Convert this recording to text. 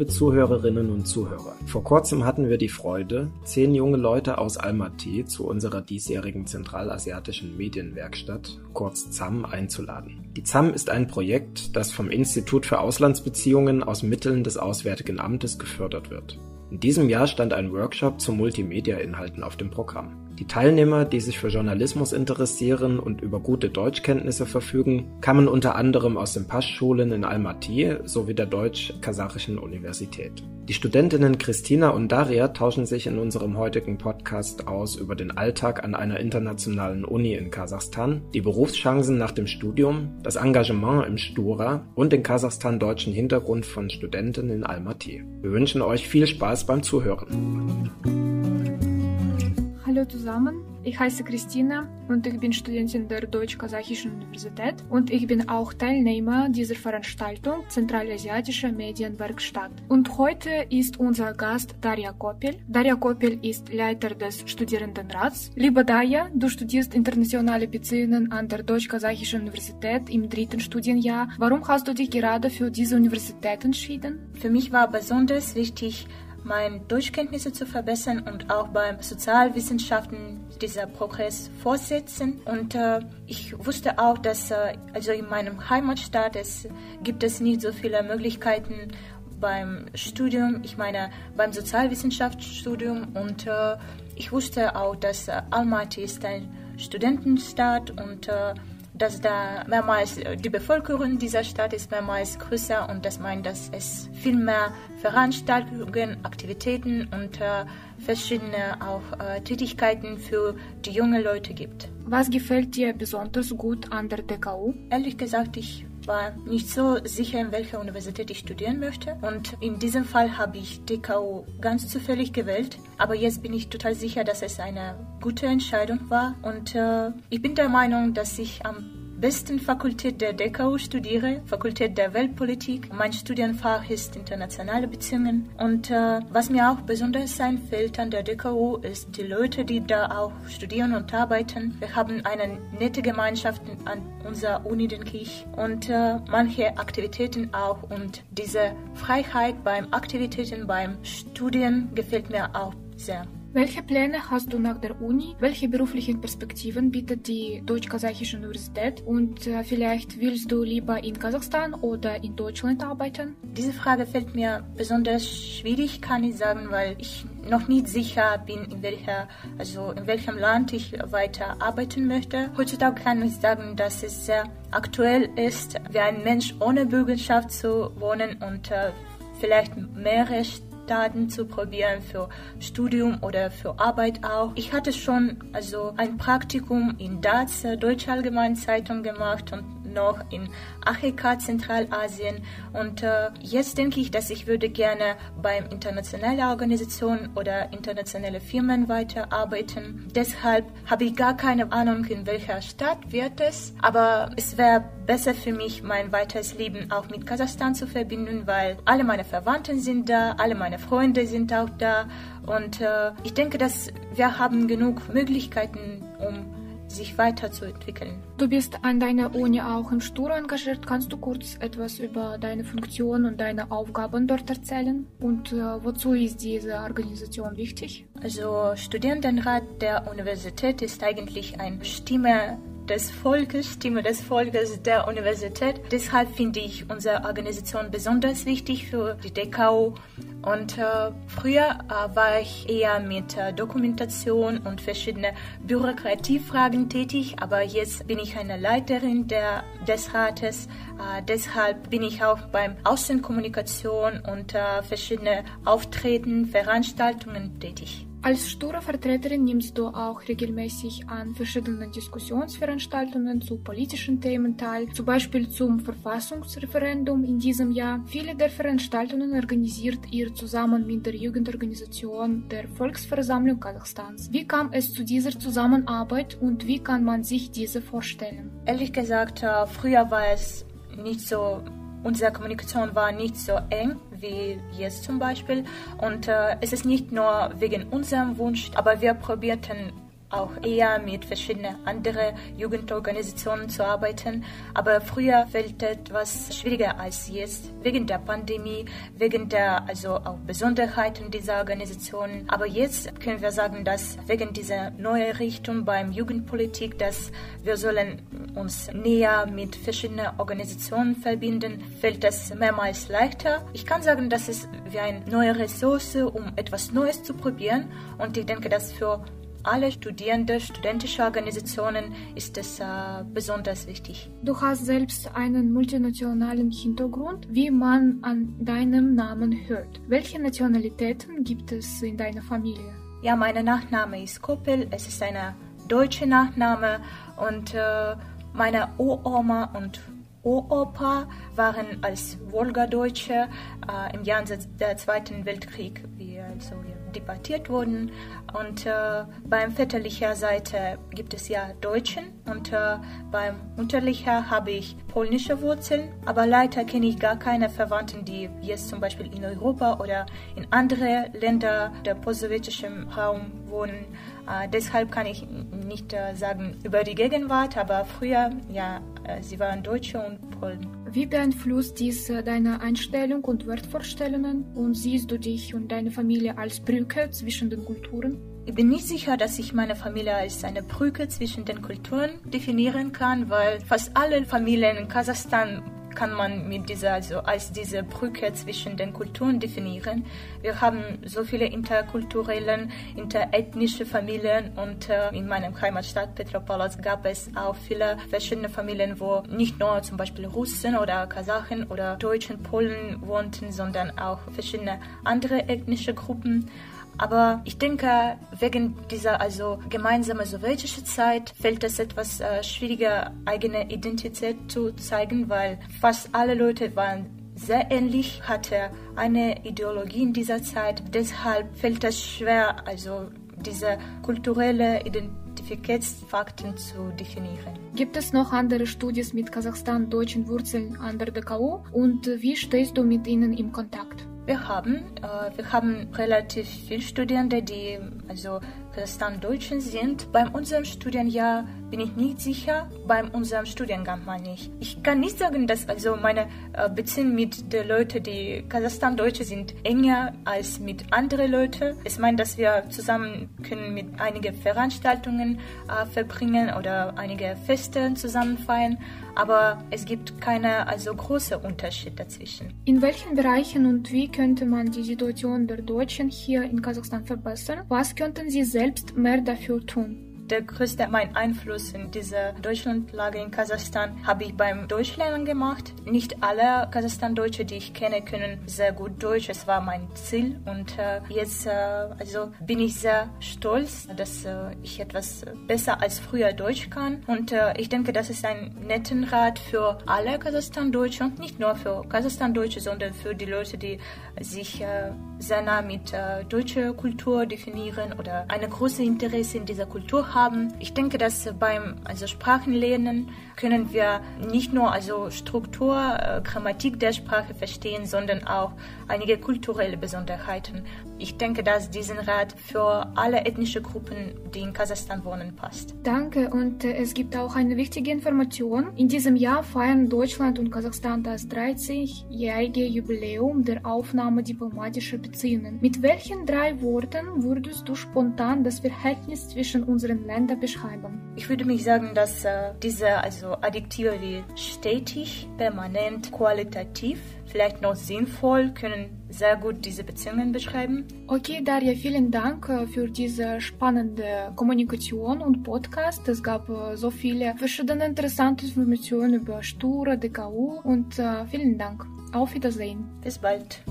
liebe Zuhörerinnen und Zuhörer. Vor kurzem hatten wir die Freude, zehn junge Leute aus Almaty zu unserer diesjährigen zentralasiatischen Medienwerkstatt, kurz ZAM, einzuladen. Die ZAM ist ein Projekt, das vom Institut für Auslandsbeziehungen aus Mitteln des Auswärtigen Amtes gefördert wird. In diesem Jahr stand ein Workshop zu Multimedia-Inhalten auf dem Programm. Die Teilnehmer, die sich für Journalismus interessieren und über gute Deutschkenntnisse verfügen, kamen unter anderem aus den Paschschulen in Almaty sowie der Deutsch-Kasachischen Universität. Die Studentinnen Christina und Daria tauschen sich in unserem heutigen Podcast aus über den Alltag an einer internationalen Uni in Kasachstan, die Berufschancen nach dem Studium, das Engagement im Stura und den kasachstan-deutschen Hintergrund von Studenten in Almaty. Wir wünschen euch viel Spaß beim Zuhören. Hallo zusammen, ich heiße Christina und ich bin Studentin der Deutsch-Kasachischen Universität und ich bin auch Teilnehmer dieser Veranstaltung Zentralasiatische Medienwerkstatt. Und heute ist unser Gast Daria Kopel. Daria Kopel ist Leiter des Studierendenrats. Liebe Daria, du studierst internationale Beziehungen an der Deutsch-Kasachischen Universität im dritten Studienjahr. Warum hast du dich gerade für diese Universität entschieden? Für mich war besonders wichtig, meine Deutschkenntnisse zu verbessern und auch beim Sozialwissenschaften dieser Progress fortsetzen. Und äh, ich wusste auch, dass äh, also in meinem Heimatstaat es gibt es nicht so viele Möglichkeiten beim Studium, ich meine beim Sozialwissenschaftsstudium und äh, ich wusste auch, dass äh, Almaty ist ein Studentenstaat und äh, dass da mehrmals äh, die Bevölkerung dieser Stadt ist mehrmals größer und das meint, dass es viel mehr Veranstaltungen, Aktivitäten und äh, verschiedene auch äh, Tätigkeiten für die jungen Leute gibt. Was gefällt dir besonders gut an der DKU? Ehrlich gesagt, ich war nicht so sicher, in welcher Universität ich studieren möchte. Und in diesem Fall habe ich DKU ganz zufällig gewählt. Aber jetzt bin ich total sicher, dass es eine gute Entscheidung war. Und äh, ich bin der Meinung, dass ich am besten Fakultät der DKU studiere, Fakultät der Weltpolitik. Mein Studienfach ist internationale Beziehungen. Und äh, was mir auch besonders einfällt an der DKU ist die Leute, die da auch studieren und arbeiten. Wir haben eine nette Gemeinschaft an unserer Uni, denke ich. Und äh, manche Aktivitäten auch. Und diese Freiheit beim Aktivitäten, beim Studien gefällt mir auch sehr. Welche Pläne hast du nach der Uni? Welche beruflichen Perspektiven bietet die Deutsch-Kasachische Universität? Und äh, vielleicht willst du lieber in Kasachstan oder in Deutschland arbeiten? Diese Frage fällt mir besonders schwierig, kann ich sagen, weil ich noch nicht sicher bin, in welcher, also in welchem Land ich weiter arbeiten möchte. Heutzutage kann ich sagen, dass es sehr aktuell ist, wie ein Mensch ohne Bürgerschaft zu wohnen und äh, vielleicht mehrere Daten zu probieren für Studium oder für Arbeit auch. Ich hatte schon also ein Praktikum in DAZ, Deutsche Allgemeine Zeitung gemacht und noch in Afrika, Zentralasien. Und äh, jetzt denke ich, dass ich würde gerne beim internationalen Organisationen oder internationale Firmen weiterarbeiten. Deshalb habe ich gar keine Ahnung, in welcher Stadt wird es. Aber es wäre besser für mich, mein weiteres Leben auch mit Kasachstan zu verbinden, weil alle meine Verwandten sind da, alle meine Freunde sind auch da. Und äh, ich denke, dass wir haben genug Möglichkeiten, um sich weiterzuentwickeln. Du bist an deiner Uni auch im Stura engagiert. Kannst du kurz etwas über deine Funktion und deine Aufgaben dort erzählen? Und äh, wozu ist diese Organisation wichtig? Also Studierendenrat der Universität ist eigentlich eine Stimme des Volkes, Stimme des Volkes der Universität. Deshalb finde ich unsere Organisation besonders wichtig für die DKU. Und äh, früher äh, war ich eher mit äh, Dokumentation und verschiedene Bürokratiefragen tätig, aber jetzt bin ich eine Leiterin der, des Rates. Äh, deshalb bin ich auch beim Außenkommunikation und äh, verschiedene Auftreten, Veranstaltungen tätig. Als Stura-Vertreterin nimmst du auch regelmäßig an verschiedenen Diskussionsveranstaltungen zu politischen Themen teil, zum Beispiel zum Verfassungsreferendum in diesem Jahr. Viele der Veranstaltungen organisiert ihr zusammen mit der Jugendorganisation der Volksversammlung Kasachstans. Wie kam es zu dieser Zusammenarbeit und wie kann man sich diese vorstellen? Ehrlich gesagt, äh, früher war es nicht so unsere Kommunikation war nicht so eng wie jetzt zum Beispiel. Und äh, es ist nicht nur wegen unserem Wunsch, aber wir probierten auch eher mit verschiedenen anderen Jugendorganisationen zu arbeiten. Aber früher fällt etwas schwieriger als jetzt, wegen der Pandemie, wegen der also auch Besonderheiten dieser Organisationen. Aber jetzt können wir sagen, dass wegen dieser neuen Richtung beim Jugendpolitik, dass wir sollen uns näher mit verschiedenen Organisationen verbinden, fällt es mehrmals leichter. Ich kann sagen, dass es wie eine neue Ressource, um etwas Neues zu probieren. Und ich denke, dass für alle Studierende, studentische Organisationen ist es äh, besonders wichtig. Du hast selbst einen multinationalen Hintergrund, wie man an deinem Namen hört. Welche Nationalitäten gibt es in deiner Familie? Ja, mein Nachname ist Koppel. Es ist ein deutscher Nachname und äh, meine Uroma und Uropa waren als Wolgadeutsche äh, im Jahr des Zweiten Weltkrieg wie, also, debattiert wurden. Und äh, beim väterlicher Seite gibt es ja Deutschen und äh, beim mütterlicher habe ich polnische Wurzeln. Aber leider kenne ich gar keine Verwandten, die jetzt zum Beispiel in Europa oder in andere Länder der postsowjetischen Raum wohnen. Äh, deshalb kann ich nicht äh, sagen über die Gegenwart, aber früher, ja, äh, sie waren Deutsche und Polen. Wie beeinflusst dies deine Einstellung und Wertvorstellungen? Und siehst du dich und deine Familie als Brücke zwischen den Kulturen? Ich bin nicht sicher, dass ich meine Familie als eine Brücke zwischen den Kulturen definieren kann, weil fast alle Familien in Kasachstan kann man mit dieser, also als diese Brücke zwischen den Kulturen definieren. Wir haben so viele interkulturelle, interethnische Familien und äh, in meinem Heimatstadt Petropavlovsk gab es auch viele verschiedene Familien, wo nicht nur zum Beispiel Russen oder Kasachen oder Deutschen, Polen wohnten, sondern auch verschiedene andere ethnische Gruppen. Aber ich denke, wegen dieser also gemeinsamen sowjetischen Zeit fällt es etwas äh, schwieriger, eigene Identität zu zeigen, weil fast alle Leute waren sehr ähnlich, hatte eine Ideologie in dieser Zeit. Deshalb fällt es schwer, also diese kulturelle Identitätsfakten zu definieren. Gibt es noch andere Studien mit Kasachstan-deutschen Wurzeln an der DKU und wie stehst du mit ihnen in Kontakt? Wir haben, äh, wir haben relativ viele Studierende, die also Kasachstan-Deutschen sind. Bei unserem Studienjahr bin ich nicht sicher, bei unserem Studiengang mal nicht. Ich kann nicht sagen, dass also meine äh, Beziehung mit den Leuten, die Kasachstan-Deutsche sind, enger als mit anderen Leuten. Es meint, dass wir zusammen können mit einigen Veranstaltungen äh, verbringen oder einige Feste zusammen feiern, aber es gibt keine also große Unterschied dazwischen. In welchen Bereichen und wie könnte man die Situation der Deutschen hier in Kasachstan verbessern? Was könnten Sie selbst mehr dafür tun? Der größte mein Einfluss in dieser Deutschlandlage in Kasachstan habe ich beim Deutschlernen gemacht. Nicht alle Kasachstan-Deutsche, die ich kenne, können sehr gut Deutsch. Es war mein Ziel und äh, jetzt äh, also bin ich sehr stolz, dass äh, ich etwas besser als früher Deutsch kann. Und äh, ich denke, das ist ein netten Rat für alle Kasachstan-Deutsche und nicht nur für Kasachstan-Deutsche, sondern für die Leute, die sich äh, sehr nah mit äh, deutscher Kultur definieren oder eine große Interesse in dieser Kultur haben. Ich denke, dass beim also Sprachenlernen können wir nicht nur also Struktur, äh, Grammatik der Sprache verstehen, sondern auch einige kulturelle Besonderheiten. Ich denke, dass diesen Rat für alle ethnische Gruppen, die in Kasachstan wohnen, passt. Danke und äh, es gibt auch eine wichtige Information. In diesem Jahr feiern Deutschland und Kasachstan das 30-jährige Jubiläum der Aufnahme diplomatischer Beziehungen. Mit welchen drei Worten würdest du spontan das Verhältnis zwischen unseren Beschreiben? Ich würde mich sagen, dass äh, diese also Adjektive wie stetig, permanent, qualitativ, vielleicht noch sinnvoll können sehr gut diese Beziehungen beschreiben. Okay, Daria, vielen Dank äh, für diese spannende Kommunikation und Podcast. Es gab äh, so viele verschiedene interessante Informationen über Stura, DKU und uh, vielen Dank. Auf Wiedersehen. Bis bald.